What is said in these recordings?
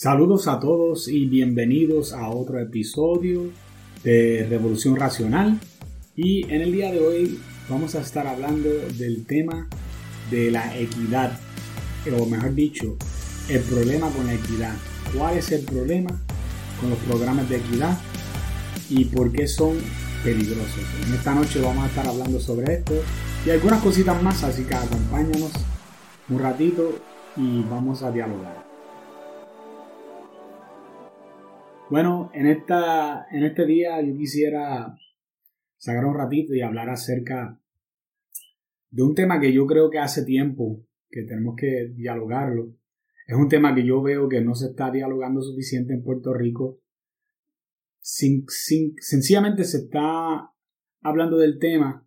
Saludos a todos y bienvenidos a otro episodio de Revolución Racional. Y en el día de hoy vamos a estar hablando del tema de la equidad, o mejor dicho, el problema con la equidad. ¿Cuál es el problema con los programas de equidad y por qué son peligrosos? En esta noche vamos a estar hablando sobre esto y algunas cositas más, así que acompáñanos un ratito y vamos a dialogar. Bueno, en, esta, en este día yo quisiera sacar un ratito y hablar acerca de un tema que yo creo que hace tiempo que tenemos que dialogarlo. Es un tema que yo veo que no se está dialogando suficiente en Puerto Rico. Sin, sencillamente se está hablando del tema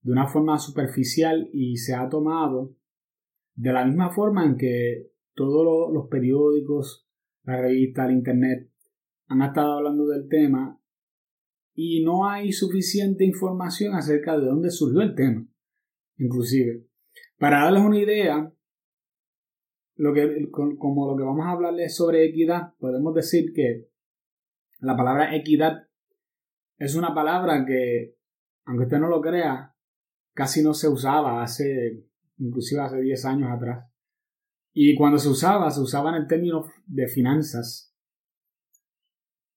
de una forma superficial y se ha tomado de la misma forma en que todos los periódicos, la revista, el internet han estado hablando del tema y no hay suficiente información acerca de dónde surgió el tema. Inclusive, para darles una idea, lo que, como lo que vamos a hablarles sobre equidad, podemos decir que la palabra equidad es una palabra que, aunque usted no lo crea, casi no se usaba hace, inclusive hace 10 años atrás. Y cuando se usaba, se usaba en el término de finanzas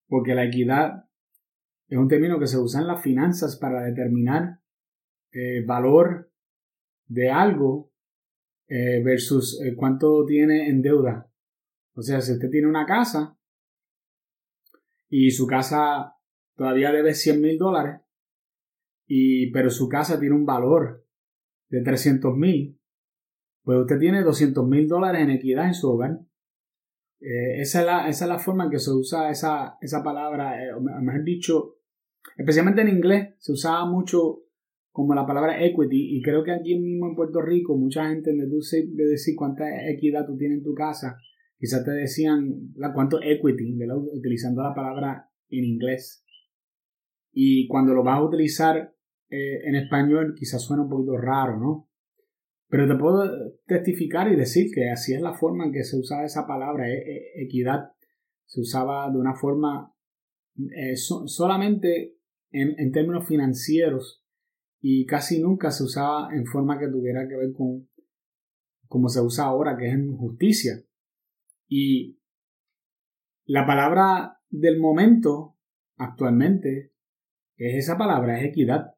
porque la equidad es un término que se usa en las finanzas para determinar eh, valor de algo eh, versus eh, cuánto tiene en deuda. O sea, si usted tiene una casa y su casa todavía debe 100 mil dólares, y, pero su casa tiene un valor de 300 mil, pues usted tiene 200 mil dólares en equidad en su hogar. Eh, esa, es la, esa, es la, forma en que se usa esa, esa palabra, eh, o mejor dicho, especialmente en inglés, se usaba mucho como la palabra equity y creo que aquí mismo en Puerto Rico mucha gente en vez de decir cuánta equidad tú tienes en tu casa, quizás te decían la, cuánto equity, utilizando la palabra en inglés. Y cuando lo vas a utilizar eh, en español quizás suena un poquito raro, ¿no? Pero te puedo testificar y decir que así es la forma en que se usaba esa palabra, e, e, equidad. Se usaba de una forma eh, solamente en, términos financieros y casi nunca se usaba en forma que tuviera que ver con como se usa ahora, que es en justicia. Y la palabra del momento actualmente es esa palabra, es equidad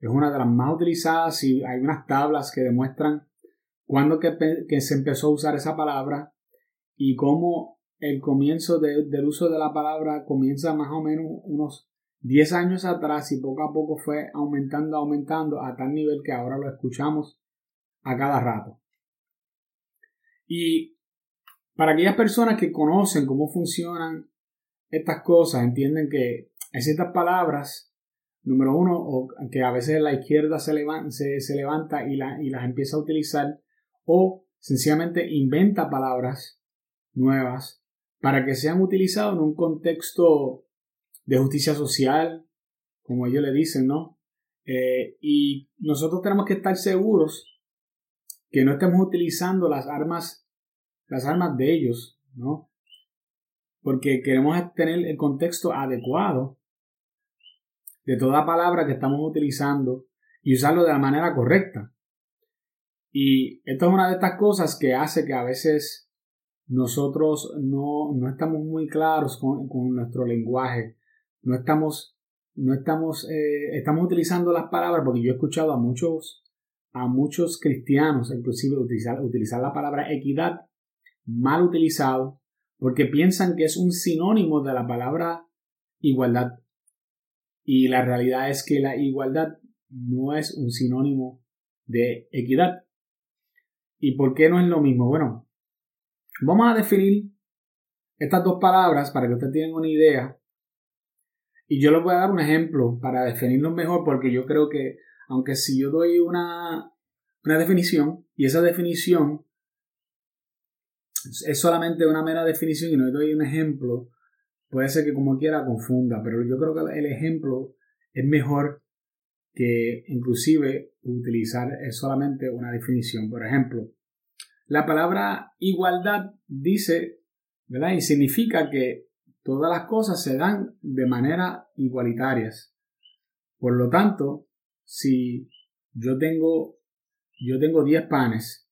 es una de las más utilizadas y hay unas tablas que demuestran cuándo que, se empezó a usar esa palabra y cómo el comienzo del uso de la palabra comienza más o menos unos 10 años atrás y poco a poco fue aumentando, aumentando a tal nivel que ahora lo escuchamos a cada rato. Y para aquellas personas que conocen cómo funcionan estas cosas, entienden que hay ciertas palabras Número uno, que a veces la izquierda se, levanta, se, levanta y, la, y las empieza a utilizar, o sencillamente inventa palabras nuevas para que sean utilizadas en un contexto de justicia social, como ellos le dicen, ¿no? Eh, y nosotros tenemos que estar seguros que no estemos utilizando las armas, las armas de ellos, ¿no? Porque queremos tener el contexto adecuado de toda palabra que estamos utilizando y usarlo de la manera correcta. Y esto es una de estas cosas que hace que a veces nosotros no, no estamos muy claros con, nuestro lenguaje, no estamos, no estamos, eh, estamos utilizando las palabras, porque yo he escuchado a muchos, a muchos cristianos, inclusive utilizar, utilizar la palabra equidad mal utilizado, porque piensan que es un sinónimo de la palabra igualdad. Y la realidad es que la igualdad no es un sinónimo de equidad. ¿Y por qué no es lo mismo? Bueno, vamos a definir estas dos palabras para que ustedes tengan una idea. Y yo les voy a dar un ejemplo para definirlo mejor porque yo creo que, aunque si yo doy una, una definición y esa definición es solamente una mera definición y no doy un ejemplo, puede ser que como quiera confunda, pero yo creo que el ejemplo es mejor que inclusive utilizar solamente una definición. Por ejemplo, la palabra igualdad dice ¿verdad? Y significa que todas las cosas se dan de manera igualitarias. Por lo tanto, si yo tengo, yo tengo 10 panes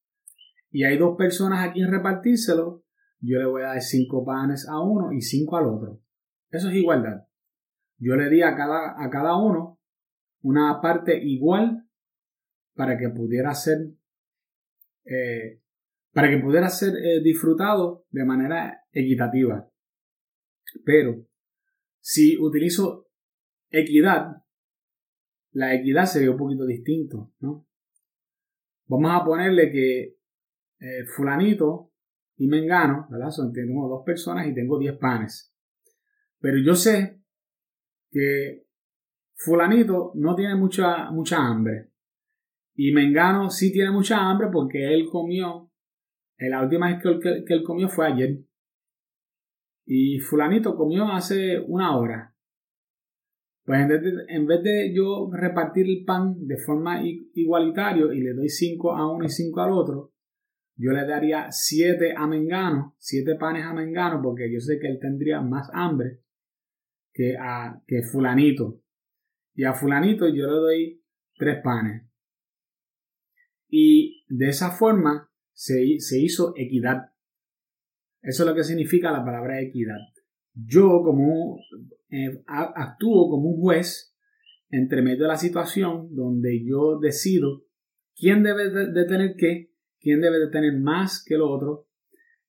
y hay dos personas a quien repartírselo, yo le voy a dar 5 panes a uno y 5 al otro. Eso es igualdad. Yo le di a cada, a cada uno una parte igual para que pudiera ser eh, para que pudiera ser eh, disfrutado de manera equitativa. Pero si utilizo equidad, la equidad sería un poquito distinto, ¿no? Vamos a ponerle que eh, fulanito y mengano, ¿verdad? Son, tengo dos personas y tengo diez panes. Pero yo sé que fulanito no tiene mucha, mucha hambre. Y Mengano sí tiene mucha hambre porque él comió, eh, la última vez que, él comió fue ayer. Y fulanito comió hace una hora. Pues en vez, de, yo repartir el pan de forma igualitaria y le doy 5 a uno y 5 al otro, yo le daría 7 a Mengano, 7 panes a Mengano, porque yo sé que él tendría más hambre que a que fulanito. Y a fulanito yo le doy 3 panes. Y de esa forma se, hizo equidad. Eso es lo que significa la palabra equidad. Yo como eh, actúo como un juez entre medio de la situación donde yo decido quién debe de, tener qué, quién debe de tener más que el otro,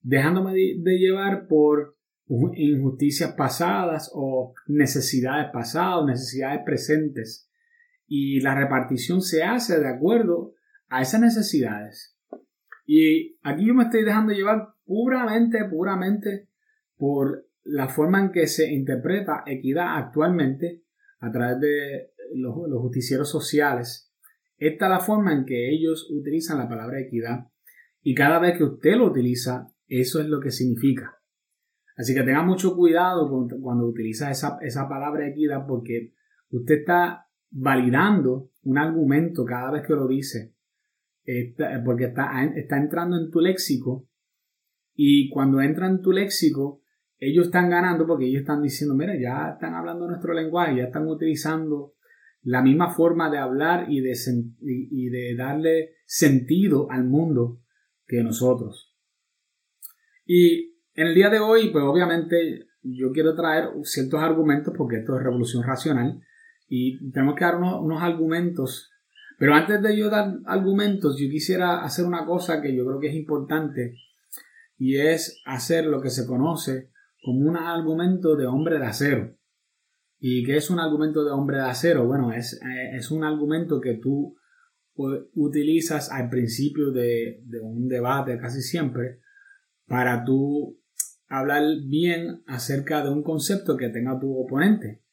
dejándome de llevar por injusticias pasadas o necesidades pasadas, necesidades presentes. Y la repartición se hace de acuerdo a esas necesidades. Y aquí yo me estoy dejando llevar puramente, puramente por la forma en que se interpreta equidad actualmente a través de los, justicieros sociales. Esta es la forma en que ellos utilizan la palabra equidad y cada vez que usted lo utiliza, eso es lo que significa. Así que tenga mucho cuidado cuando utiliza esa, esa palabra equidad porque usted está validando un argumento cada vez que lo dice porque está, está entrando en tu léxico y cuando entra en tu léxico, ellos están ganando porque ellos están diciendo, mira, ya están hablando nuestro lenguaje, ya están utilizando la misma forma de hablar y de, y de darle sentido al mundo que nosotros. Y en el día de hoy, pues obviamente yo quiero traer ciertos argumentos porque esto es revolución racional y tenemos que dar unos, unos argumentos pero antes de yo dar argumentos, yo quisiera hacer una cosa que yo creo que es importante y es hacer lo que se conoce como un argumento de hombre de acero. ¿Y qué es un argumento de hombre de acero? Bueno, es, eh, es un argumento que tú utilizas al principio de, de un debate casi siempre para tú hablar bien acerca de un concepto que tenga tu oponente.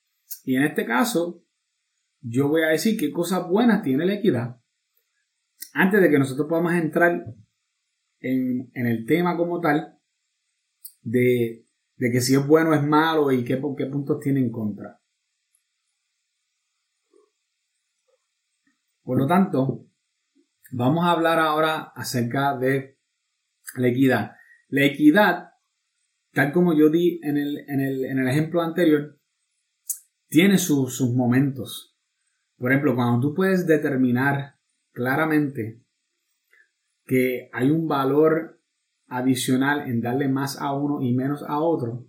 Y en este caso, yo voy a decir qué cosas buenas tiene la equidad antes de que nosotros podamos entrar en, el tema como tal de, que si es bueno o es malo y qué, qué puntos tiene en contra. Por lo tanto, vamos a hablar ahora acerca de la equidad. La equidad, tal como yo di en el, ejemplo anterior, tiene sus momentos. Por ejemplo, cuando tú puedes determinar claramente que hay un valor adicional en darle más a uno y menos a otro,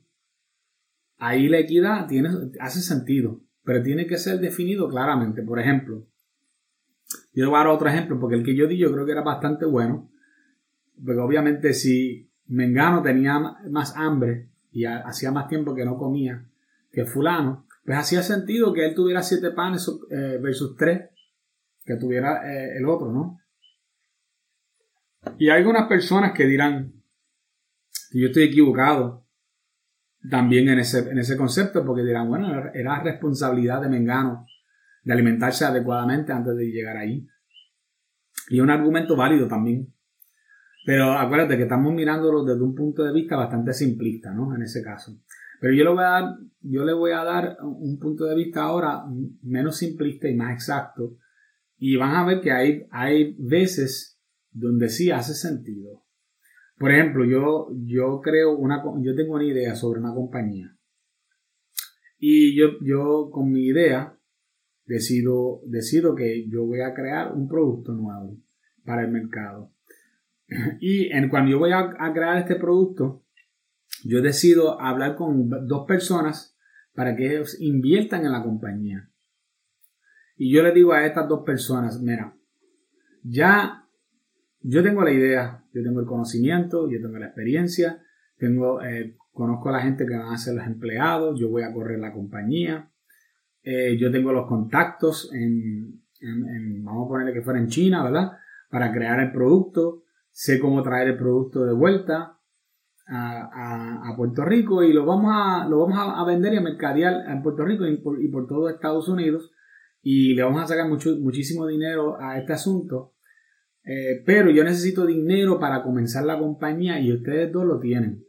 ahí la equidad tiene, hace sentido, pero tiene que ser definido claramente. Por ejemplo, yo voy a dar otro ejemplo, porque el que yo di yo creo que era bastante bueno, porque obviamente si Mengano tenía más hambre y hacía más tiempo que no comía que fulano, pues hacía sentido que él tuviera siete panes eh, versus tres que tuviera eh, el otro, ¿no? Y hay algunas personas que dirán que yo estoy equivocado también en ese, en ese concepto, porque dirán, bueno, era responsabilidad de Mengano de alimentarse adecuadamente antes de llegar ahí. Y un argumento válido también. Pero acuérdate que estamos mirándolo desde un punto de vista bastante simplista, ¿no? En ese caso. Pero yo le voy a dar, yo le voy a dar un punto de vista ahora menos simplista y más exacto. Y van a ver que hay, hay veces donde sí hace sentido. Por ejemplo, yo, yo creo una, yo tengo una idea sobre una compañía. Y yo, yo con mi idea decido, decido que yo voy a crear un producto nuevo para el mercado. Y en, cuando yo voy a, crear este producto, yo decido hablar con dos personas para que ellos inviertan en la compañía. Y yo le digo a estas dos personas, mira, ya yo tengo la idea, yo tengo el conocimiento, yo tengo la experiencia, tengo, eh, conozco a la gente que van a ser los empleados, yo voy a correr la compañía, eh, yo tengo los contactos en, vamos a ponerle que fuera en China, ¿verdad? Para crear el producto, sé cómo traer el producto de vuelta a, Puerto Rico y lo vamos a, lo vamos a, vender y a mercadear en Puerto Rico y por, y por todo Estados Unidos y le vamos a sacar mucho, muchísimo dinero a este asunto. Eh, pero yo necesito dinero para comenzar la compañía y ustedes dos lo tienen.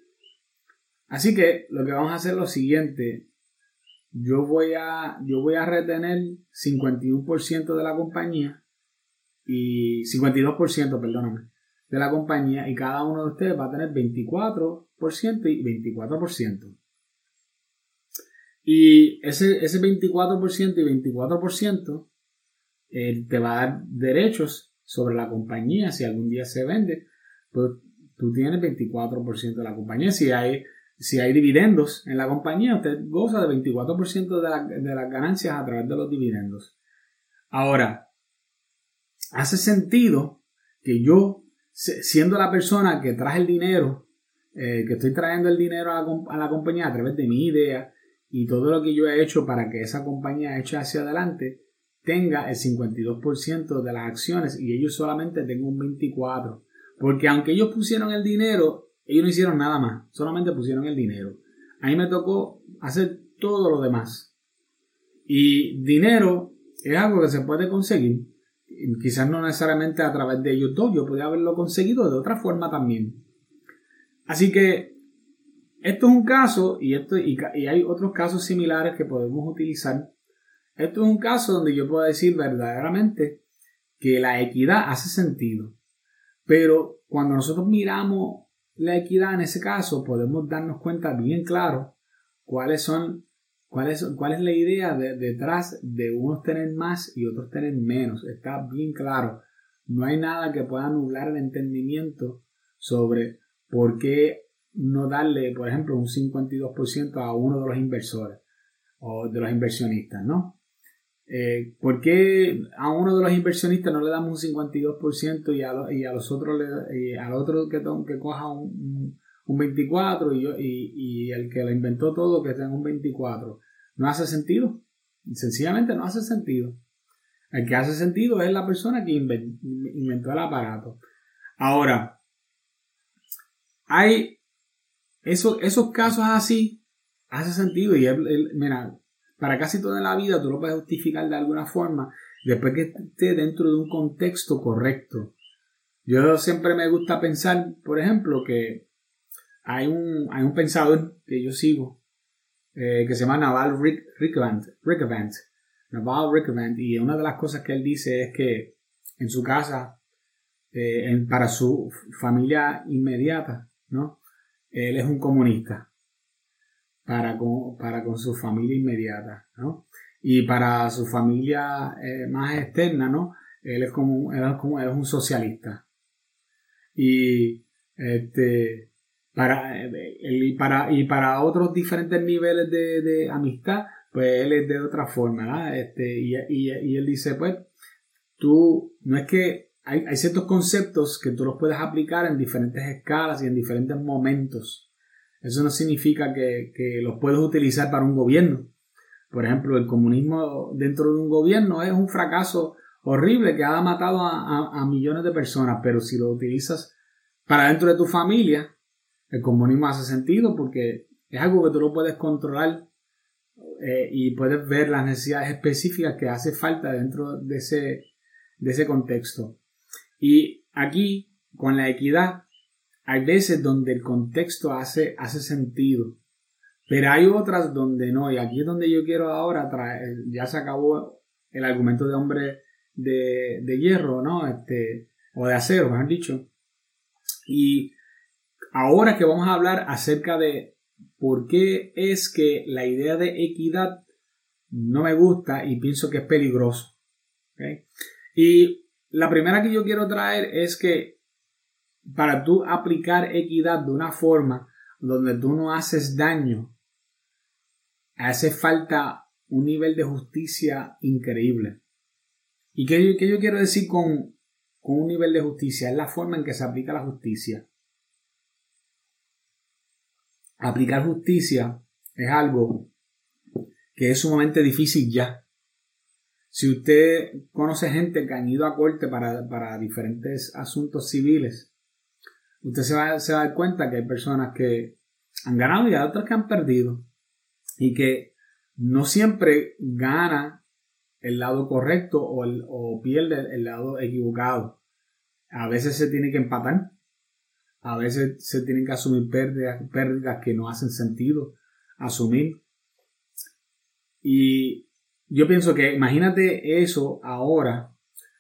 Así que lo que vamos a hacer es lo siguiente. Yo voy a, yo voy a retener 51% de la compañía y 52%, perdóname, de la compañía y cada uno de ustedes va a tener 24% y 24%. Y ese, ese 24% y 24% eh, te va a dar derechos sobre la compañía. Si algún día se vende, pues tú tienes 24% de la compañía. Si hay, si hay dividendos en la compañía, usted goza de 24% de, de las ganancias a través de los dividendos. Ahora, hace sentido que yo, siendo la persona que traje el dinero, eh, que estoy trayendo el dinero a la, a la compañía a través de mi idea, y todo lo que yo he hecho para que esa compañía eche hacia adelante tenga el 52% de las acciones y ellos solamente tengan un 24%. Porque aunque ellos pusieron el dinero, ellos no hicieron nada más, solamente pusieron el dinero. A mí me tocó hacer todo lo demás. Y dinero es algo que se puede conseguir. Quizás no necesariamente a través de dos, yo podría haberlo conseguido de otra forma también. Así que esto es un caso, y, esto, y, hay otros casos similares que podemos utilizar. Esto es un caso donde yo puedo decir verdaderamente que la equidad hace sentido. Pero cuando nosotros miramos la equidad en ese caso, podemos darnos cuenta bien claro cuáles son, cuál es, cuál es la idea detrás de unos tener más y otros tener menos. Está bien claro. No hay nada que pueda nublar el entendimiento sobre por qué no darle, por ejemplo, un 52% a uno de los inversores o de los inversionistas, ¿no? Eh, ¿Por qué a uno de los inversionistas no le damos un 52% y a, y a los otros le, al otro que, que coja un, un 24% y, yo, y, el que lo inventó todo que tenga un 24%? No hace sentido. Sencillamente no hace sentido. El que hace sentido es la persona que inventó el aparato. Ahora, hay eso, esos casos así hace sentido y mira, para casi toda la vida tú lo puedes justificar de alguna forma después que esté dentro de un contexto correcto. Yo siempre me gusta pensar, por ejemplo, que hay un, hay un pensador que yo sigo eh, que se llama Naval Rick, Rickevant, Naval Rickevant, y una de las cosas que él dice es que en su casa, eh, para su familia inmediata, ¿no? él es un comunista para con, para con su familia inmediata, ¿no? Y para su familia eh, más externa, ¿no? Él es como, él es como, él es un socialista. Y este, para, y para, y para otros diferentes niveles de, de, amistad, pues él es de otra forma, ¿no? Este, y, y, y él dice, pues, tú, no es que hay, ciertos conceptos que tú los puedes aplicar en diferentes escalas y en diferentes momentos. Eso no significa que, los puedes utilizar para un gobierno. Por ejemplo, el comunismo dentro de un gobierno es un fracaso horrible que ha matado a, millones de personas, pero si lo utilizas para dentro de tu familia, el comunismo hace sentido porque es algo que tú lo puedes controlar eh, y puedes ver las necesidades específicas que hace falta dentro de ese, de ese contexto. Y aquí, con la equidad, hay veces donde el contexto hace, hace sentido, pero hay otras donde no. Y aquí es donde yo quiero ahora traer, ya se acabó el argumento de hombre de, hierro, ¿no? Este, o de acero, mejor dicho. Y ahora que vamos a hablar acerca de por qué es que la idea de equidad no me gusta y pienso que es peligroso. Y la primera que yo quiero traer es que para tú aplicar equidad de una forma donde tú no haces daño, hace falta un nivel de justicia increíble. ¿Y qué, yo quiero decir con, con un nivel de justicia? Es la forma en que se aplica la justicia. Aplicar justicia es algo que es sumamente difícil ya. Si usted conoce gente que han ido a corte para, diferentes asuntos civiles, usted se va, se va a dar cuenta que hay personas que han ganado y hay otras que han perdido. Y que no siempre gana el lado correcto o, o pierde el lado equivocado. A veces se tiene que empatar. A veces se tienen que asumir pérdidas, pérdidas que no hacen sentido asumir. Y yo pienso que imagínate eso ahora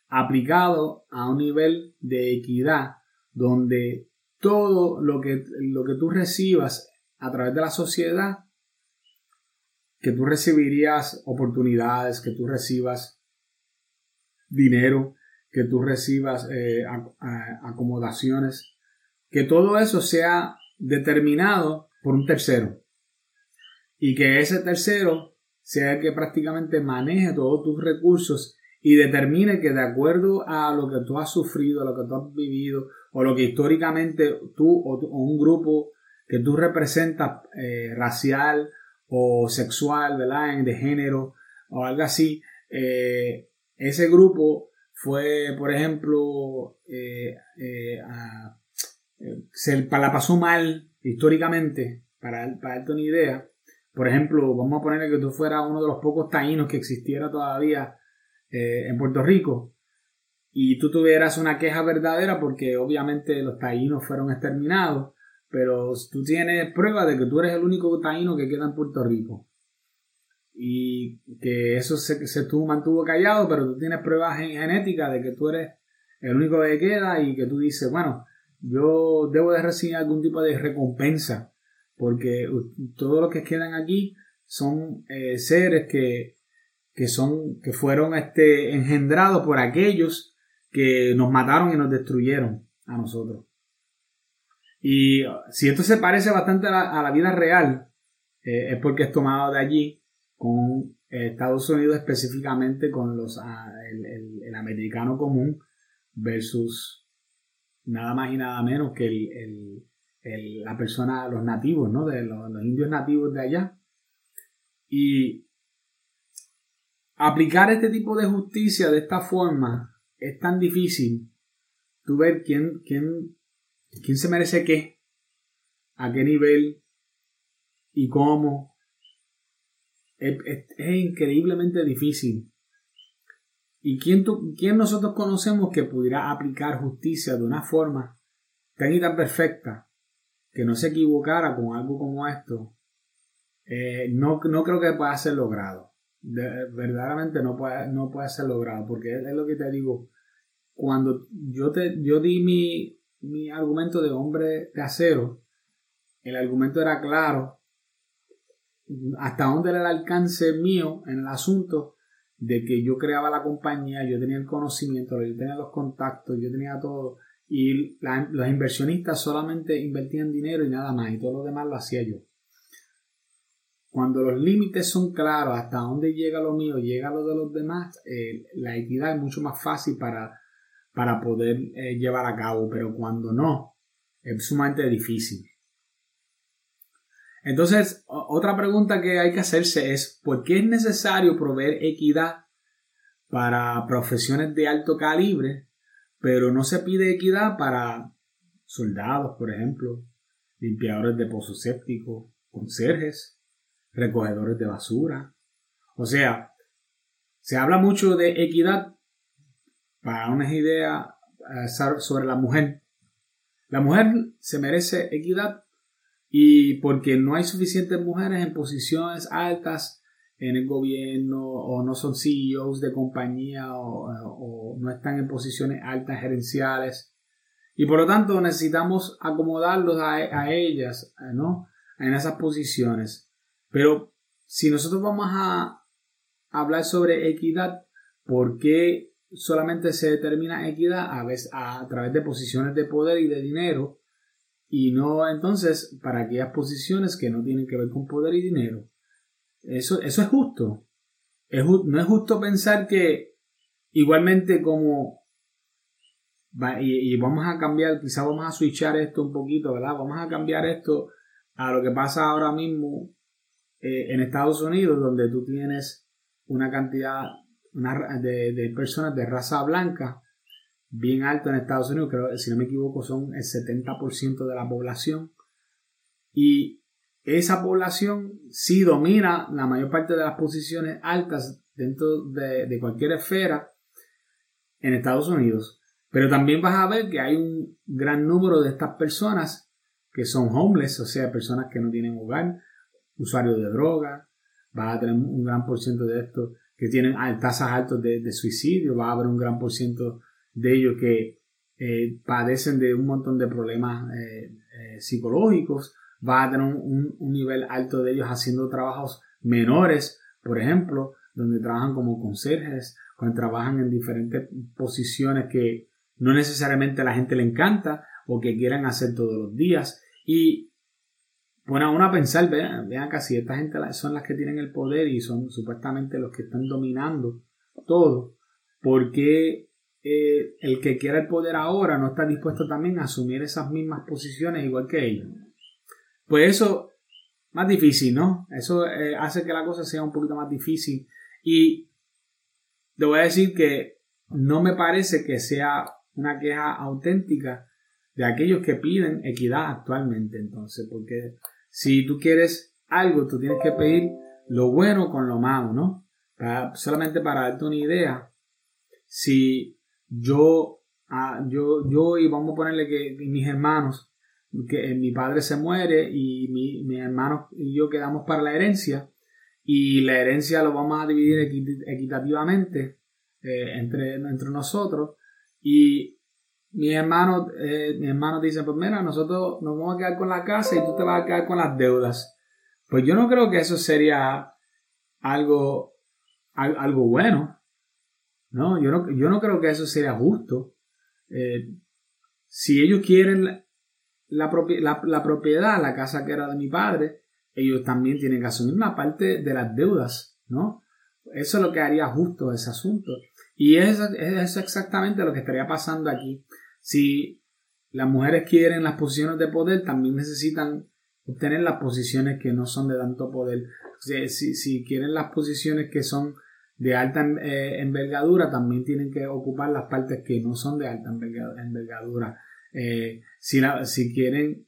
aplicado a un nivel de equidad donde todo lo que, lo que tú recibas a través de la sociedad, que tú recibirías oportunidades, que tú recibas dinero, que tú recibas eh, acomodaciones, que todo eso sea determinado por un tercero. Y que ese tercero sea el que prácticamente maneje todos tus recursos y determine que de acuerdo a lo que tú has sufrido, a lo que tú has vivido, o lo que históricamente tú o, un grupo que tú representas eh, racial o sexual, ¿verdad? De género o algo así, eh, ese grupo fue, por ejemplo, eh, se la pasó mal históricamente, para, para darte una idea, por ejemplo, vamos a poner que tú fueras uno de los pocos taínos que existiera todavía en Puerto Rico y tú tuvieras una queja verdadera porque obviamente los taínos fueron exterminados, pero tú tienes prueba de que tú eres el único taíno que queda en Puerto Rico. Y que eso se, se mantuvo callado, pero tú tienes pruebas genéticas de que tú eres el único que queda y que tú dices, bueno, yo debo de recibir algún tipo de recompensa porque todos los que quedan aquí son eh, seres que, que, son, que fueron este, engendrados por aquellos que nos mataron y nos destruyeron a nosotros. Y si esto se parece bastante a la, vida real, eh, es porque es tomado de allí con Estados Unidos específicamente con los, ah, el, americano común versus nada más y nada menos que el, la persona, los nativos, ¿no? De los, indios nativos de allá. Y aplicar este tipo de justicia de esta forma es tan difícil. Tú ver quién, quién, quién se merece qué, a qué nivel y cómo. Es, increíblemente difícil. ¿Y quién, quién nosotros conocemos que pudiera aplicar justicia de una forma tan y tan perfecta que no se equivocara con algo como esto, eh, no, no, creo que pueda ser logrado. verdaderamente no puede, no puede ser logrado, porque es, lo que te digo. Cuando yo, te, yo di mi, mi argumento de hombre de acero, el argumento era claro, hasta dónde era el alcance mío en el asunto de que yo creaba la compañía, yo tenía el conocimiento, yo tenía los contactos, yo tenía todo, y los inversionistas solamente invertían dinero y nada más y todo lo demás lo hacía yo. Cuando los límites son claros, hasta dónde llega lo mío, llega lo de los demás, eh, la equidad es mucho más fácil para, para poder eh, llevar a cabo, pero cuando no, es sumamente difícil. Entonces, otra pregunta que hay que hacerse es, ¿por qué es necesario proveer equidad para profesiones de alto calibre pero no se pide equidad para soldados, por ejemplo, limpiadores de pozos sépticos, conserjes, recogedores de basura. O sea, se habla mucho de equidad para una idea eh, sobre la mujer. La mujer se merece equidad y porque no hay suficientes mujeres en posiciones altas en el gobierno o no son CEOs de compañía o, no están en posiciones altas gerenciales Y por lo tanto necesitamos acomodarlos a, a ellas, ¿no? En esas posiciones. Pero si nosotros vamos a hablar sobre equidad, ¿por qué solamente se determina equidad a, veces, a, través de posiciones de poder y de dinero? Y no entonces para aquellas posiciones que no tienen que ver con poder y dinero. Eso, eso es justo. Es, no es justo pensar que igualmente como y, vamos a cambiar, quizás vamos a switchar esto un poquito, ¿verdad? Vamos a cambiar esto a lo que pasa ahora mismo eh, en Estados Unidos, donde tú tienes una cantidad de, personas de raza blanca bien alta en Estados Unidos, creo, si no me equivoco son el 70% de la población. Y esa población sí domina la mayor parte de las posiciones altas dentro de, de cualquier esfera en Estados Unidos. Pero también vas a ver que hay un gran número de estas personas que son homeless, o sea, personas que no tienen hogar, usuarios de droga, va a tener un gran por ciento de estos que tienen tasas altas de, suicidio, va a haber un gran por ciento de ellos que eh, padecen de un montón de problemas eh, eh, psicológicos, va a tener un, nivel alto de ellos haciendo trabajos menores, por ejemplo, donde trabajan como conserjes, cuando trabajan en diferentes posiciones que no necesariamente a la gente le encanta o que quieran hacer todos los días. Y bueno, a uno a pensar, vean, vean que si esta gente son las que tienen el poder y son supuestamente los que están dominando todo, porque eh, el que quiera el poder ahora no está dispuesto también a asumir esas mismas posiciones igual que ellos? Pues eso, más difícil, ¿no? Eso eh, hace que la cosa sea un poquito más difícil. Y te voy a decir que no me parece que sea una queja auténtica de aquellos que piden equidad actualmente. Entonces, porque si tú quieres algo, tú tienes que pedir lo bueno con lo malo, ¿no? solamente para darte una idea, si yo, ah, yo, yo y vamos a ponerle que, mis hermanos, que mi padre se muere y mi, mis hermanos y yo quedamos para la herencia y la herencia lo vamos a dividir equitativamente eh, entre, entre nosotros y mi hermano, eh, mi hermano dice, pues mira, nosotros nos vamos a quedar con la casa y tú te vas a quedar con las deudas. Pues yo no creo que eso sería algo, algo bueno. No, yo no, yo no creo que eso sería justo. Eh, si ellos quieren la, la, la, propiedad, la casa que era de mi padre, ellos también tienen que asumir una parte de las deudas, ¿no? Eso es lo que haría justo ese asunto. Y eso es exactamente lo que estaría pasando aquí. Si las mujeres quieren las posiciones de poder, también necesitan obtener las posiciones que no son de tanto poder. Si, quieren las posiciones que son de alta eh, envergadura, también tienen que ocupar las partes que no son de alta envergadura. Eh, si, si, quieren,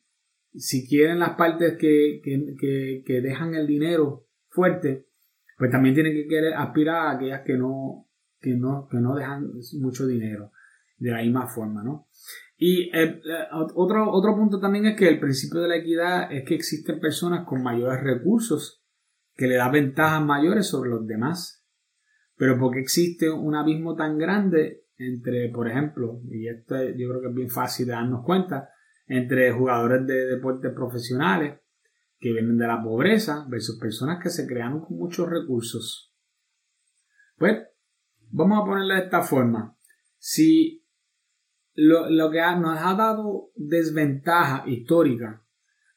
si quieren las partes que, que, dejan el dinero fuerte, pues también tienen que querer aspirar a aquellas que no, que no, que no dejan mucho dinero de la misma forma, ¿no? Y eh, eh, otro, otro punto también es que el principio de la equidad es que existen personas con mayores recursos que le da ventajas mayores sobre los demás. Pero porque existe un abismo tan grande entre, por ejemplo, y esto yo creo que es bien fácil de darnos cuenta, entre jugadores de deportes profesionales que vienen de la pobreza versus personas que se crearon con muchos recursos. Pues, vamos a ponerlo de esta forma. Si lo, que nos ha dado desventaja histórica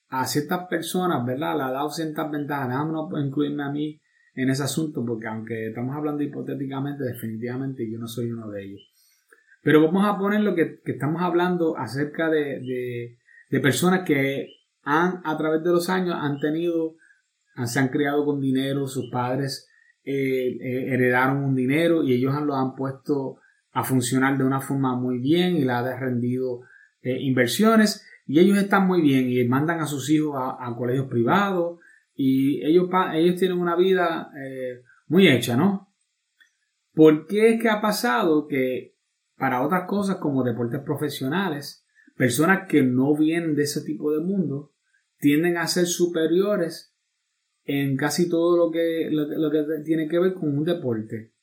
a ciertas personas, ¿verdad? Le ha dado ciertas ventajas. Déjame incluirme a mí en ese asunto, porque aunque estamos hablando hipotéticamente, definitivamente yo no soy uno de ellos. Pero vamos a poner lo que, estamos hablando acerca de, personas que han, a través de los años, han tenido, se han criado con dinero, sus padres eh, eh, heredaron un dinero y ellos lo han puesto a funcionar de una forma muy bien y la ha rendido eh, inversiones y ellos están muy bien y mandan a sus hijos a, colegios privados y ellos, ellos tienen una vida eh, muy hecha, ¿no? ¿Por qué es que ha pasado que para otras cosas como deportes profesionales, personas que no vienen de ese tipo de mundo tienden a ser superiores en casi todo lo que, lo que tiene que ver con un deporte?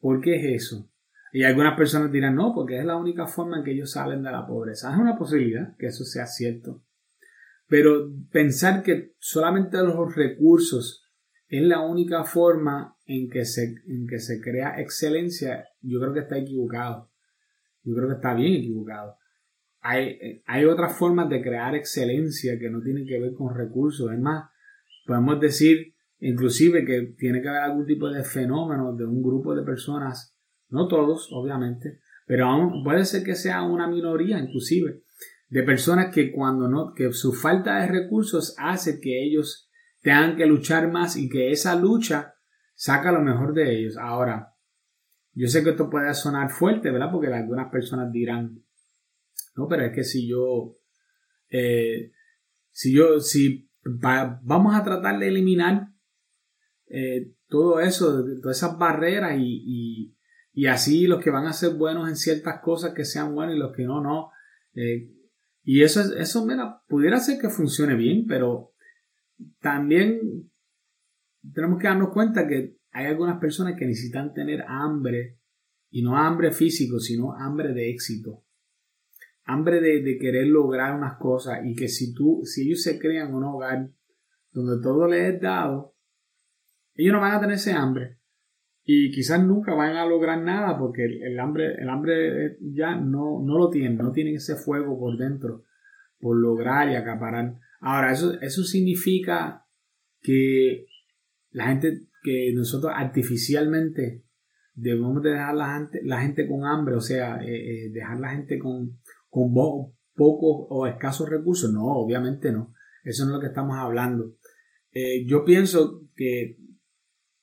¿Por qué es eso? Y algunas personas dirán, no, porque es la única forma en que ellos salen de la pobreza. Es una posibilidad que eso sea cierto. Pero pensar que solamente los recursos es la única forma en que se, en que se crea excelencia, yo creo que está equivocado. Yo creo que está bien equivocado. Hay, hay otras formas de crear excelencia que no tienen que ver con recursos. Es más, podemos decir inclusive que tiene que haber algún tipo de fenómeno de un grupo de personas, no todos, obviamente, pero aún puede ser que sea una minoría, inclusive, de personas que cuando no, que su falta de recursos hace que ellos tengan que luchar más y que esa lucha saca lo mejor de ellos. Ahora, yo sé que esto puede sonar fuerte, ¿verdad? Porque algunas personas dirán, no, pero es que si yo, eh, si yo, si vamos a tratar de eliminar eh, todo eso, todas esas barreras y, y, así los que van a ser buenos en ciertas cosas que sean buenos y los que no, no. Eh, y eso, eso pudiera ser que funcione bien, pero también tenemos que darnos cuenta que hay algunas personas que necesitan tener hambre, y no hambre físico, sino hambre de éxito. Hambre de, de querer lograr unas cosas y que si tú, si ellos se crean un hogar donde todo les es dado, ellos no van a tener ese hambre. Y quizás nunca van a lograr nada porque el, hambre, el hambre ya no, no lo tienen, no tienen ese fuego por dentro, por lograr y acaparar. Ahora, eso, eso significa que la gente, que nosotros artificialmente debemos dejar la gente, la gente con hambre, o sea, eh, eh, dejar la gente con, con pocos o escasos recursos. No, obviamente no. Eso no es lo que estamos hablando. Eh, yo pienso que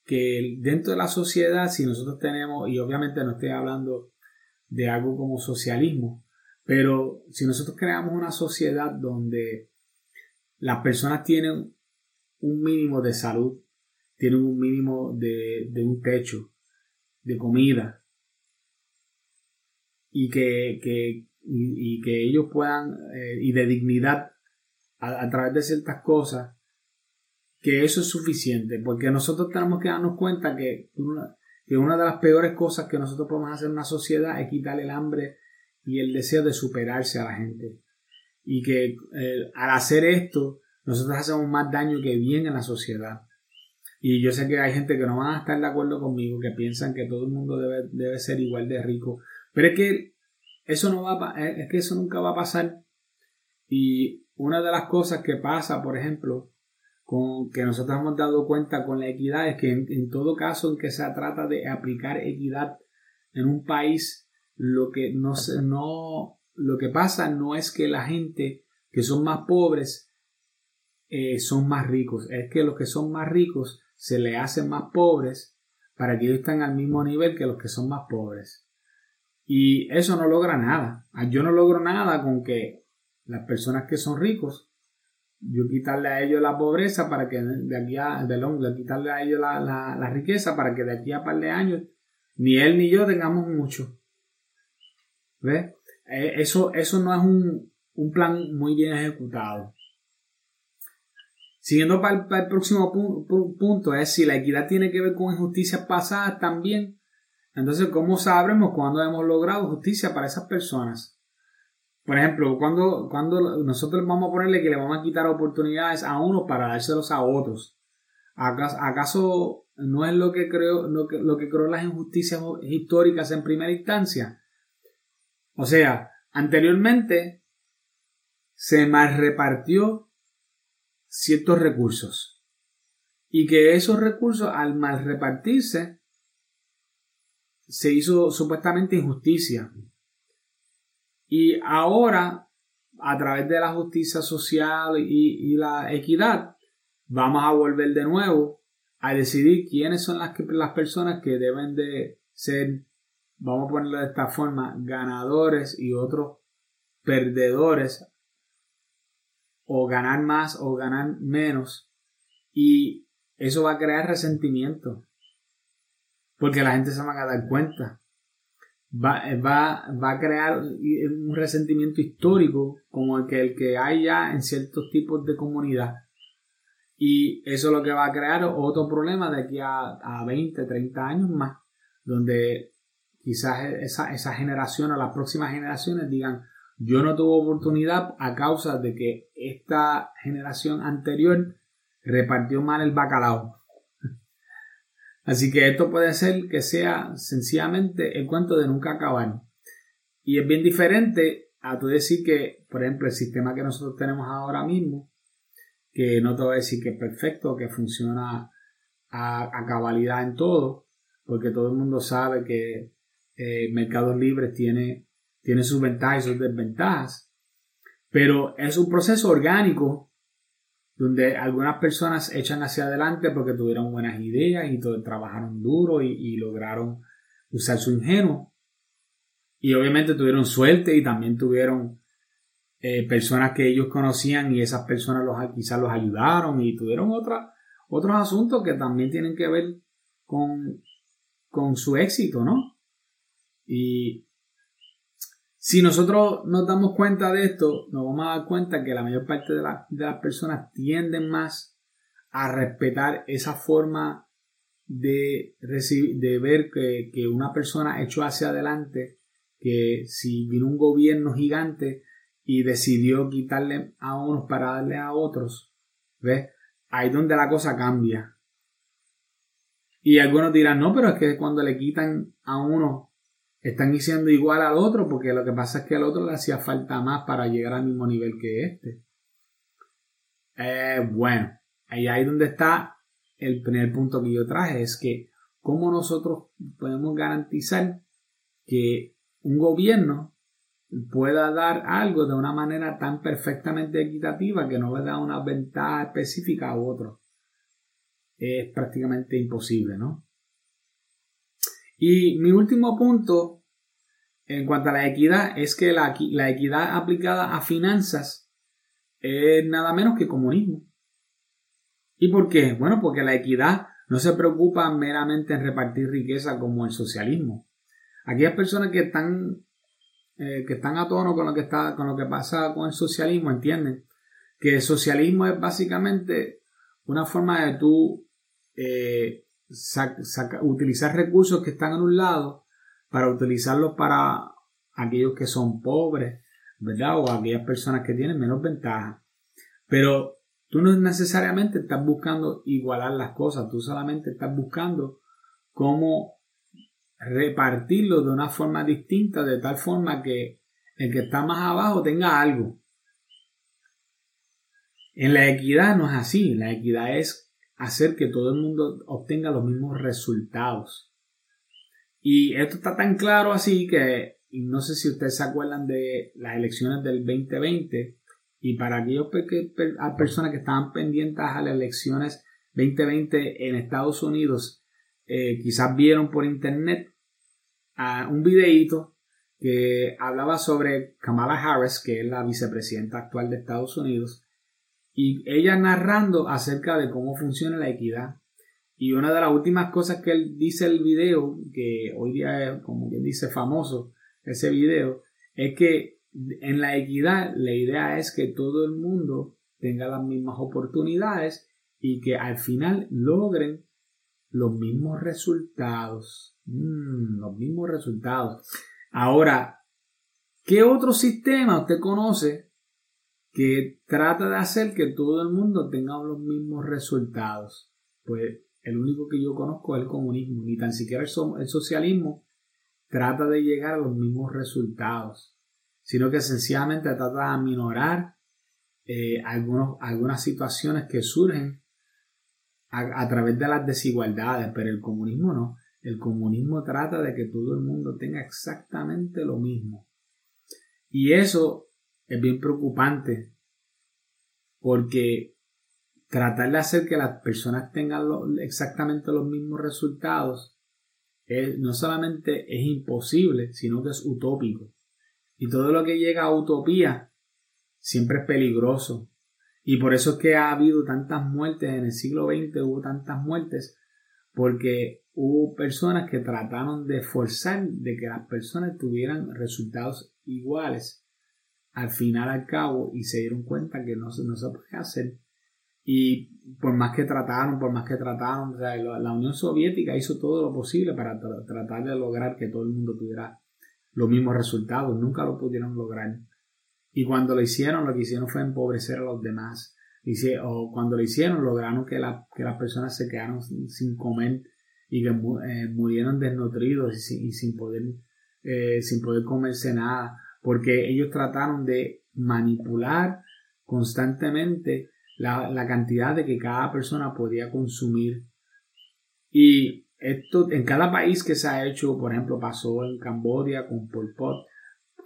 que dentro de la sociedad, si nosotros tenemos, y obviamente no estoy hablando de algo como socialismo, pero si nosotros creamos una sociedad donde las personas tienen un mínimo de salud, tienen un mínimo de, un techo, de comida, y que, y, que ellos puedan, eh, y de dignidad a través de ciertas cosas, que eso es suficiente, porque nosotros tenemos que darnos cuenta que una, de las peores cosas que nosotros podemos hacer en una sociedad es quitarle el hambre y el deseo de superarse a la gente. Y que eh, al hacer esto, nosotros hacemos más daño que bien en la sociedad. Y yo sé que hay gente que no van a estar de acuerdo conmigo, que piensan que todo el mundo debe, debe ser igual de rico. Pero es que eso no va es que eso nunca va a pasar. Y una de las cosas que pasa, por ejemplo, con, que nosotros hemos dado cuenta con la equidad es que en, todo caso en que se trata de aplicar equidad en un país, lo que, no, no, lo que pasa no es que la gente que son más pobres eh, son más ricos, es que los que son más ricos se le hacen más pobres para que ellos estén al mismo nivel que los que son más pobres. Y eso no logra nada. Yo no logro nada con que las personas que son ricos yo quitarle a ellos la pobreza para que de aquí a, de quitarle a ellos la, riqueza para que de aquí a par de años ni él ni yo tengamos mucho. Eh, eso, eso no es un, plan muy bien ejecutado. Siguiendo para el, próximo punto, es si la equidad tiene que ver con injusticias pasadas también. Entonces, ¿cómo sabremos cuándo hemos logrado justicia para esas personas? Por ejemplo, cuando, cuando nosotros vamos a ponerle que le vamos a quitar oportunidades a uno para dárselos a otros, ¿acaso, no es lo que creo, lo que, lo que creó las injusticias históricas en primera instancia? O sea, anteriormente se mal repartió ciertos recursos. Y que esos recursos al mal repartirse se hizo supuestamente injusticia y ahora, a través de la justicia social y, la equidad, vamos a volver de nuevo a decidir quiénes son las, las personas que deben de ser, vamos a ponerlo de esta forma, ganadores y otros perdedores, o ganar más o ganar menos. Y eso va a crear resentimiento, porque la gente se va a dar cuenta va, va, va a crear un resentimiento histórico como el que, el que hay ya en ciertos tipos de comunidad. Y eso es lo que va a crear otro problema de aquí a, a 20, 30 años más, donde quizás esa, esa generación o las próximas generaciones digan, yo no tuve oportunidad a causa de que esta generación anterior repartió mal el bacalao. Así que esto puede ser que sea sencillamente el cuento de nunca acabar. Y es bien diferente a tú decir que, por ejemplo, el sistema que nosotros tenemos ahora mismo, que no te voy a decir que es perfecto, que funciona a, cabalidad en todo, porque todo el mundo sabe que eh, mercados libres tiene, tiene sus ventajas y sus desventajas, pero es un proceso orgánico donde algunas personas echan hacia adelante porque tuvieron buenas ideas y trabajaron duro y, lograron usar su ingenuo. Y obviamente tuvieron suerte y también tuvieron eh, personas que ellos conocían y esas personas los, quizás los ayudaron y tuvieron otra, otros asuntos que también tienen que ver con, con su éxito, ¿no? Y si nosotros nos damos cuenta de esto, nos vamos a dar cuenta que la mayor parte de, las personas tienden más a respetar esa forma de, de ver que, que, una persona echó hacia adelante, que si vino un gobierno gigante y decidió quitarle a unos para darle a otros, ¿ves? Ahí donde la cosa cambia. Y algunos dirán, no, pero es que cuando le quitan a uno están diciendo igual al otro porque lo que pasa es que al otro le hacía falta más para llegar al mismo nivel que este. Eh, bueno, ahí es donde está el primer punto que yo traje, es que cómo nosotros podemos garantizar que un gobierno pueda dar algo de una manera tan perfectamente equitativa que no le da una ventaja específica a otro. Es prácticamente imposible, ¿no? Y mi último punto en cuanto a la equidad es que la, equidad aplicada a finanzas es nada menos que comunismo. ¿Y por qué? Bueno, porque la equidad no se preocupa meramente en repartir riqueza como el socialismo. Aquellas personas que están, eh, que están a tono con lo que, está, con lo que pasa con el socialismo entienden que el socialismo es básicamente una forma de tú eh, utilizar recursos que están en un lado para utilizarlos para aquellos que son pobres, ¿verdad? O aquellas personas que tienen menos ventaja. Pero tú no necesariamente estás buscando igualar las cosas, tú solamente estás buscando cómo repartirlo de una forma distinta, de tal forma que el que está más abajo tenga algo. En la equidad no es así, la equidad es hacer que todo el mundo obtenga los mismos resultados. Y esto está tan claro así que no sé si ustedes se acuerdan de las elecciones del 2020 y para aquellos personas que estaban pendientes a las elecciones 2020 en Estados Unidos, eh, quizás vieron por internet un videíto que hablaba sobre Kamala Harris, que es la vicepresidenta actual de Estados Unidos, y ella narrando acerca de cómo funciona la equidad. Y una de las últimas cosas que él dice el video, que hoy día es como quien dice famoso ese video, es que en la equidad la idea es que todo el mundo tenga las mismas oportunidades y que al final logren los mismos resultados. Mm, los mismos resultados. Ahora, ¿qué otro sistema usted conoce que trata de hacer que todo el mundo tenga los mismos resultados. Pues el único que yo conozco es el comunismo, ni tan siquiera el, socialismo trata de llegar a los mismos resultados, sino que sencillamente trata de aminorar eh, algunas situaciones que surgen a través de las desigualdades, pero el comunismo no. El comunismo trata de que todo el mundo tenga exactamente lo mismo. Y eso es bien preocupante porque tratar de hacer que las personas tengan exactamente los mismos resultados no solamente es imposible, sino que es utópico. Y todo lo que llega a utopía siempre es peligroso. Y por eso es que ha habido tantas muertes en el siglo XX, hubo tantas muertes, porque hubo personas que trataron de forzar de que las personas tuvieran resultados iguales al final al cabo y se dieron cuenta que no, no se puede hacer. Y por más que trataron, por más que trataron, la Unión Soviética hizo todo lo posible para tratar de lograr que todo el mundo tuviera los mismos resultados. Nunca lo pudieron lograr. Y cuando lo hicieron, lo que hicieron fue empobrecer a los demás. O cuando lo hicieron, lograron que, que las personas se quedaron sin, comer y que eh, murieron desnutridos y sin, poder, eh, sin poder comerse nada. Porque ellos trataron de manipular constantemente la, cantidad de que cada persona podía consumir. Y esto en cada país que se ha hecho, por ejemplo, pasó en Cambodia con Pol Pot,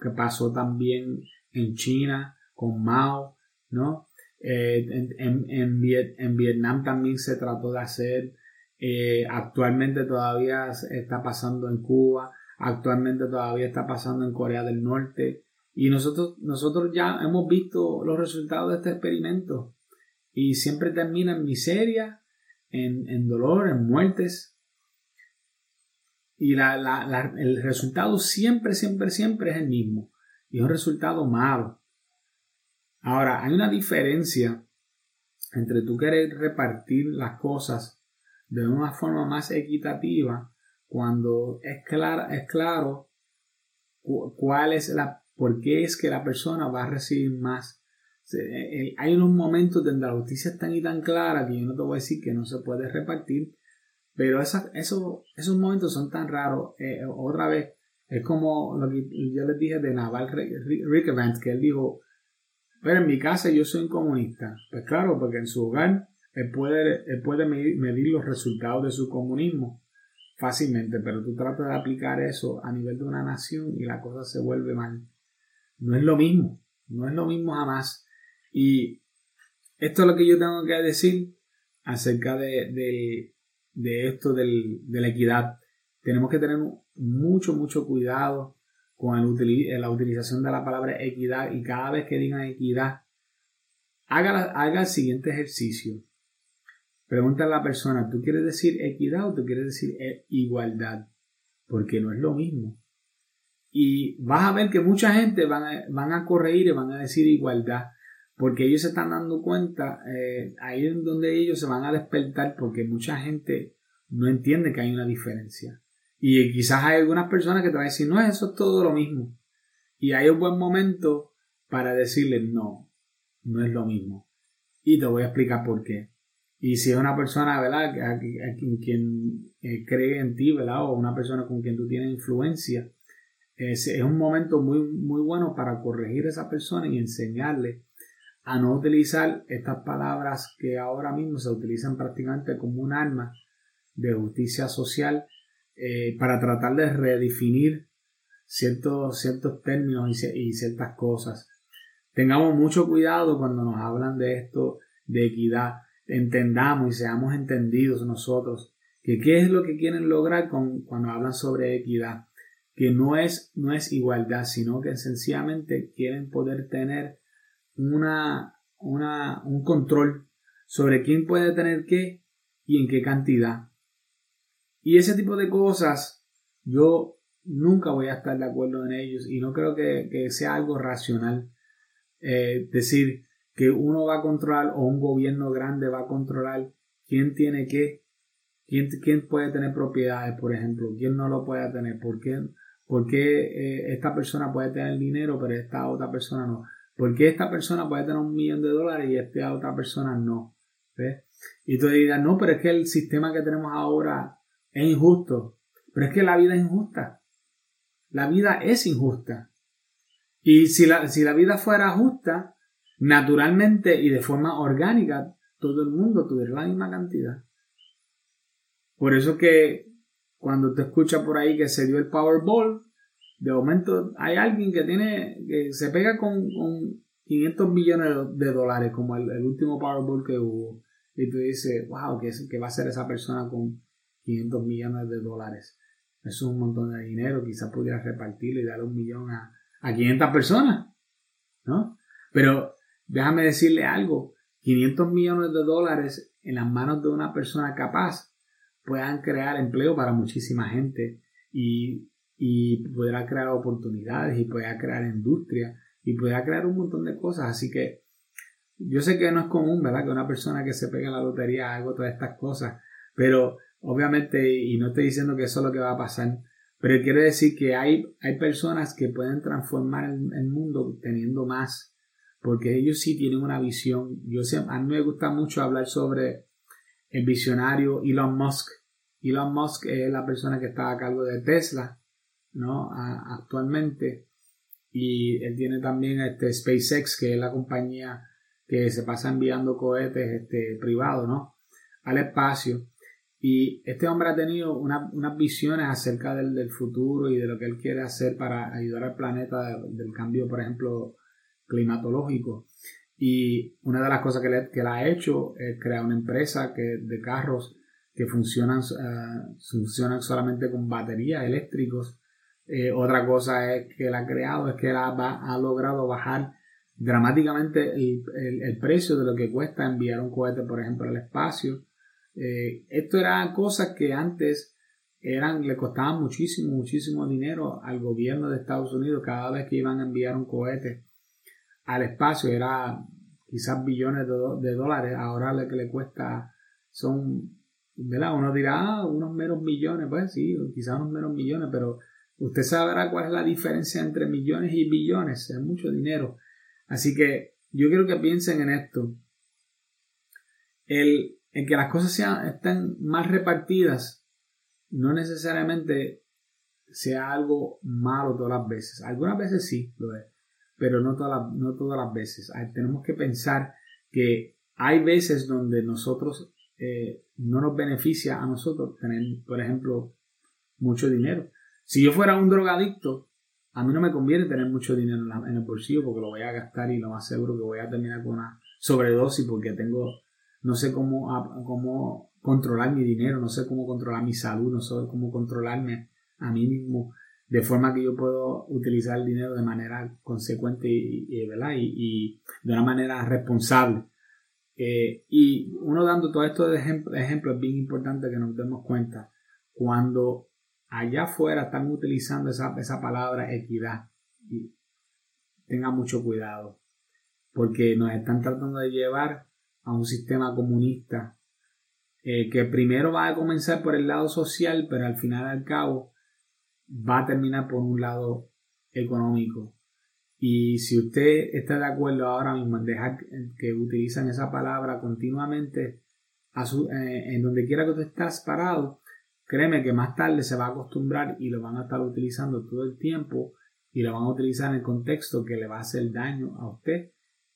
que pasó también en China con Mao, ¿no? Eh, en, Vietnam también se trató de hacer, eh, actualmente todavía está pasando en Cuba, actualmente todavía está pasando en Corea del Norte y nosotros, nosotros ya hemos visto los resultados de este experimento y siempre termina en miseria, en, dolor, en muertes. Y el resultado siempre, siempre, siempre es el mismo. Y es un resultado malo. Ahora, hay una diferencia entre tú querer repartir las cosas de una forma más equitativa cuando es, es claro cuál es la, por qué es que la persona va a recibir más eh, hay unos momentos donde la justicia es tan y tan clara que yo no te voy a decir que no se puede repartir, pero esos, esos momentos son tan raros. Eh, otra vez, es como lo que yo les dije de Naval Rickevant, que él dijo, pero en mi casa yo soy un comunista. Pues claro, porque en su hogar él puede, puede medir, medir los resultados de su comunismo fácilmente, pero tú tratas de aplicar eso a nivel de una nación y la cosa se vuelve mal. No es lo mismo, no es lo mismo jamás. Y esto es lo que yo tengo que decir acerca de, esto de la equidad. Tenemos que tener mucho, mucho cuidado con la utilización de la palabra equidad y cada vez que digan equidad, haga el siguiente ejercicio. Pregunta a la persona, ¿tú quieres decir equidad o tú quieres decir e, igualdad? Porque no es lo mismo. Y vas a ver que mucha gente van a, van a corregir y van a decir igualdad porque ellos se están dando cuenta, eh, ahí es donde ellos se van a despertar porque mucha gente no entiende que hay una diferencia. Y quizás hay algunas personas que te van a decir, no, eso es todo lo mismo. Y hay un buen momento para decirle, no, no es lo mismo. Y te voy a explicar por qué. Y si es una persona, ¿verdad?, a, quien, eh, cree en ti, ¿verdad?, o una persona con quien tú tienes influencia, es, un momento muy, muy bueno para corregir a esa persona y enseñarle a no utilizar estas palabras que ahora mismo se utilizan prácticamente como un arma de justicia social eh, para tratar de redefinir ciertos, ciertos términos y, ciertas cosas. Tengamos mucho cuidado cuando nos hablan de esto, de equidad. Entendamos y seamos entendidos nosotros que qué es lo que quieren lograr con, cuando hablan sobre equidad. Que no es, no es igualdad, sino que sencillamente quieren poder tener una, una, un control sobre quién puede tener qué y en qué cantidad. Y ese tipo de cosas yo nunca voy a estar de acuerdo en ellos y no creo que, sea algo racional. Eh, decir que uno va a controlar o un gobierno grande va a controlar quién tiene qué, quién, quién puede tener propiedades, por ejemplo, quién no lo puede tener, por qué, por qué eh, esta persona puede tener dinero pero esta otra persona no. ¿Por qué esta persona puede tener un millón de dólares y esta otra persona no? Y tú dirás, no, pero es que el sistema que tenemos ahora es injusto. Pero es que la vida es injusta. La vida es injusta. Y si la, si la vida fuera justa, naturalmente y de forma orgánica, todo el mundo tuviera la misma cantidad. Por eso que cuando te escucha por ahí que se dio el Powerball, de momento hay alguien que tiene, que se pega con, 500 millones de dólares, como el, último Powerball que hubo, y tú dices, wow, ¿qué, ¿qué, va a hacer esa persona con 500 millones de dólares? Eso es un montón de dinero, quizás pudiera repartirlo y darle un millón a, a 500 personas, ¿no? Pero déjame decirle algo, 500 millones de dólares en las manos de una persona capaz puedan crear empleo para muchísima gente y y podrá crear oportunidades y podrá crear industria y podrá crear un montón de cosas. Así que yo sé que no es común, ¿verdad? Que una persona que se pegue en la lotería haga todas estas cosas, pero obviamente, y no estoy diciendo que eso es lo que va a pasar, pero quiero decir que hay, hay personas que pueden transformar el mundo teniendo más, porque ellos sí tienen una visión. Yo sé, a mí me gusta mucho hablar sobre el visionario Elon Musk. Elon Musk es la persona que está a cargo de Tesla, ¿no? actualmente. Y él tiene también este SpaceX, que es la compañía que se pasa enviando cohetes este, privados, ¿no? Al espacio. Y este hombre ha tenido unas visiones acerca del, futuro y de lo que él quiere hacer para ayudar al planeta del cambio, por ejemplo, climatológico. Y una de las cosas que, le, que él ha hecho es crear una empresa que, de carros que funcionan, uh, funcionan solamente con baterías eléctricos. Eh, otra cosa es que él ha creado es que él ha, ha logrado bajar dramáticamente el, el, precio de lo que cuesta enviar un cohete, por ejemplo, al espacio. Eh, esto eran cosas que antes eran, le costaban muchísimo, muchísimo dinero al gobierno de Estados Unidos cada vez que iban a enviar un cohete al espacio. Era quizás billones de, dólares. Ahora lo que le cuesta son, ¿verdad? Uno dirá, ah, unos menos millones. Pues sí, quizás unos menos millones, pero usted sabrá cuál es la diferencia entre millones y billones. Es mucho dinero. Así que yo quiero que piensen en esto. El, en que las cosas sean, estén más repartidas no necesariamente sea algo malo todas las veces. Algunas veces sí lo es, pero no todas las, no todas las veces. tenemos que pensar que hay veces donde nosotros eh, no nos beneficia a nosotros tener, por ejemplo, mucho dinero. Si yo fuera un drogadicto, a mí no me conviene tener mucho dinero en, el bolsillo porque lo voy a gastar y lo más seguro que voy a terminar con una sobredosis porque tengo, no sé cómo, cómo controlar mi dinero, no sé cómo controlar mi salud, no sé cómo controlarme a mí mismo de forma que yo puedo utilizar el dinero de manera consecuente y, y, y, de una manera responsable. Eh, y uno dando todo esto de ejemplos ejemplo, es bien importante que nos demos cuenta cuando allá afuera están utilizando esa, esa palabra equidad. Y tengan mucho cuidado, porque nos están tratando de llevar a un sistema comunista eh, que primero va a comenzar por el lado social, pero al final al cabo va a terminar por un lado económico. Y si usted está de acuerdo ahora mismo en dejar que utilizan esa palabra continuamente a su, eh, en donde quiera que usted esté parado, Créeme que más tarde se va a acostumbrar y lo van a estar utilizando todo el tiempo y lo van a utilizar en el contexto que le va a hacer daño a usted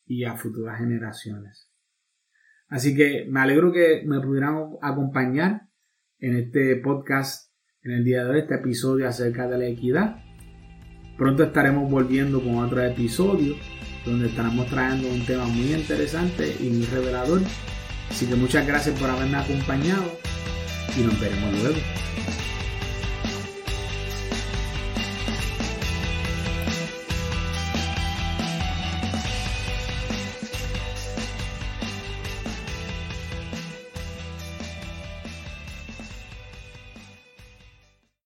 y a futuras generaciones. Así que me alegro que me pudieran acompañar en este podcast en el día de hoy, este episodio acerca de la equidad. Pronto estaremos volviendo con otro episodio donde estaremos trayendo un tema muy interesante y muy revelador. Así que muchas gracias por haberme acompañado y nos veremos luego.